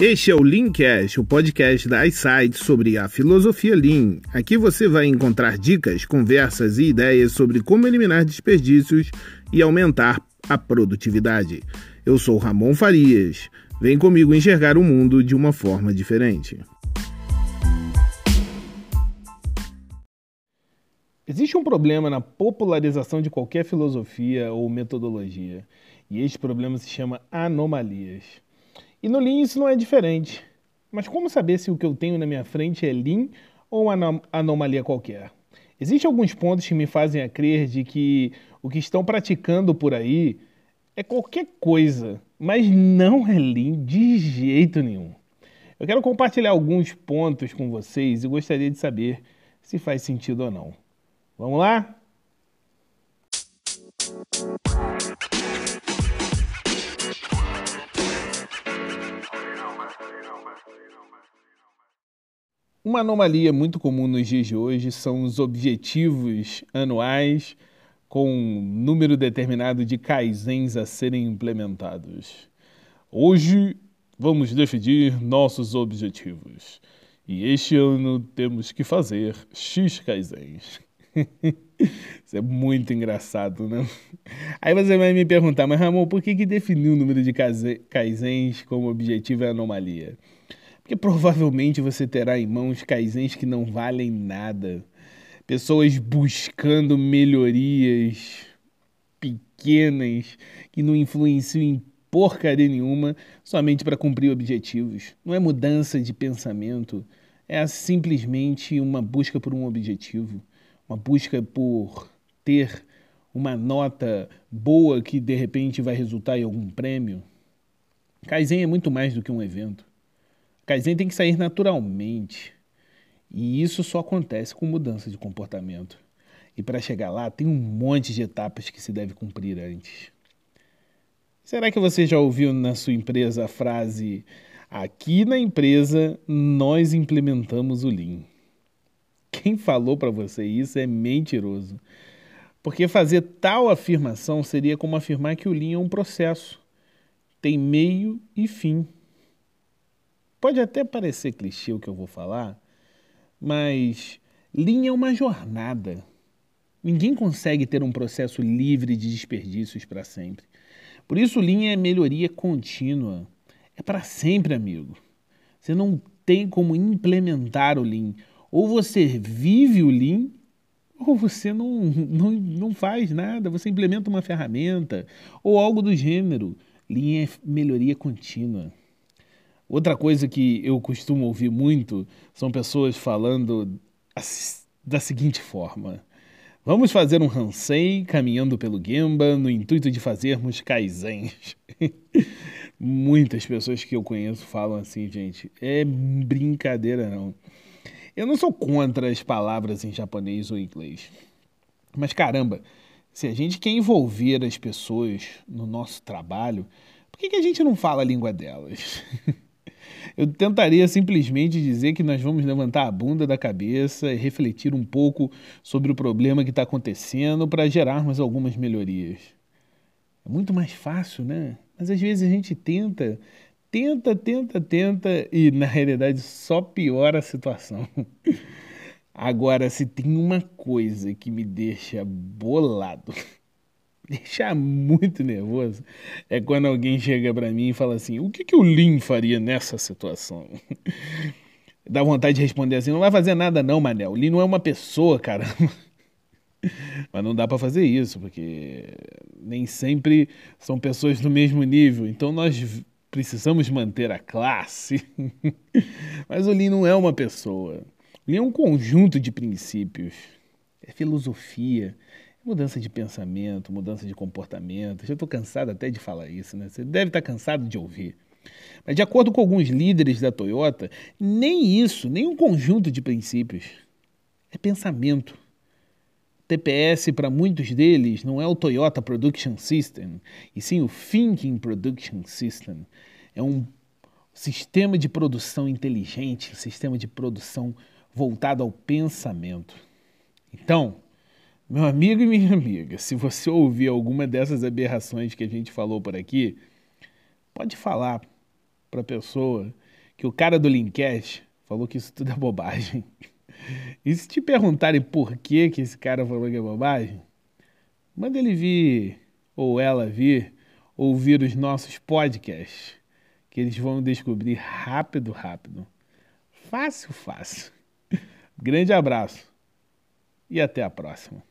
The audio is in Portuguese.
Este é o Leancast, o podcast da iSight sobre a filosofia Lean. Aqui você vai encontrar dicas, conversas e ideias sobre como eliminar desperdícios e aumentar a produtividade. Eu sou Ramon Farias. Vem comigo enxergar o mundo de uma forma diferente. Existe um problema na popularização de qualquer filosofia ou metodologia, e este problema se chama anomalias. E no Lean isso não é diferente. Mas como saber se o que eu tenho na minha frente é Lean ou uma anomalia qualquer? Existem alguns pontos que me fazem a crer de que o que estão praticando por aí é qualquer coisa, mas não é Lean de jeito nenhum. Eu quero compartilhar alguns pontos com vocês e gostaria de saber se faz sentido ou não. Vamos lá? Uma anomalia muito comum nos dias de hoje são os objetivos anuais com um número determinado de kaizens a serem implementados. Hoje vamos definir nossos objetivos. E este ano temos que fazer X kaizens. Isso é muito engraçado, né? Aí você vai me perguntar, mas Ramon, por que, que definiu o número de kaizens como objetivo e anomalia? Porque provavelmente você terá em mãos kaizens que não valem nada. Pessoas buscando melhorias pequenas que não influenciam em porcaria nenhuma somente para cumprir objetivos. Não é mudança de pensamento, é simplesmente uma busca por um objetivo, uma busca por ter uma nota boa que de repente vai resultar em algum prêmio. Kaizen é muito mais do que um evento. Kaizen tem que sair naturalmente. E isso só acontece com mudança de comportamento. E para chegar lá, tem um monte de etapas que se deve cumprir antes. Será que você já ouviu na sua empresa a frase: aqui na empresa nós implementamos o Lean? Quem falou para você isso é mentiroso. Porque fazer tal afirmação seria como afirmar que o Lean é um processo, tem meio e fim. Pode até parecer clichê o que eu vou falar, mas linha é uma jornada. Ninguém consegue ter um processo livre de desperdícios para sempre. Por isso, linha é melhoria contínua. É para sempre, amigo. Você não tem como implementar o Lean. Ou você vive o Lean, ou você não, não, não faz nada. Você implementa uma ferramenta ou algo do gênero. Lean é melhoria contínua. Outra coisa que eu costumo ouvir muito são pessoas falando da seguinte forma: Vamos fazer um Hansei caminhando pelo Gemba no intuito de fazermos kaizens. Muitas pessoas que eu conheço falam assim, gente. É brincadeira, não. Eu não sou contra as palavras em japonês ou inglês. Mas caramba, se a gente quer envolver as pessoas no nosso trabalho, por que, que a gente não fala a língua delas? Eu tentaria simplesmente dizer que nós vamos levantar a bunda da cabeça e refletir um pouco sobre o problema que está acontecendo para gerarmos algumas melhorias. É muito mais fácil, né? Mas às vezes a gente tenta, tenta, tenta, tenta e na realidade só piora a situação. Agora, se tem uma coisa que me deixa bolado deixa muito nervoso é quando alguém chega para mim e fala assim: o que, que o Lin faria nessa situação? Dá vontade de responder assim: não vai fazer nada, não, Manel. O Lin não é uma pessoa, cara. Mas não dá para fazer isso, porque nem sempre são pessoas do mesmo nível. Então nós precisamos manter a classe. Mas o Lean não é uma pessoa. O Lean é um conjunto de princípios. É filosofia, Mudança de pensamento, mudança de comportamento. Já estou cansado até de falar isso, né? Você deve estar tá cansado de ouvir. Mas, de acordo com alguns líderes da Toyota, nem isso, nem um conjunto de princípios. É pensamento. TPS, para muitos deles, não é o Toyota Production System, e sim o Thinking Production System. É um sistema de produção inteligente, sistema de produção voltado ao pensamento. Então, meu amigo e minha amiga, se você ouvir alguma dessas aberrações que a gente falou por aqui, pode falar para a pessoa que o cara do Linkcast falou que isso tudo é bobagem. E se te perguntarem por que, que esse cara falou que é bobagem, manda ele vir, ou ela vir, ouvir os nossos podcasts, que eles vão descobrir rápido, rápido. Fácil, fácil. Grande abraço e até a próxima.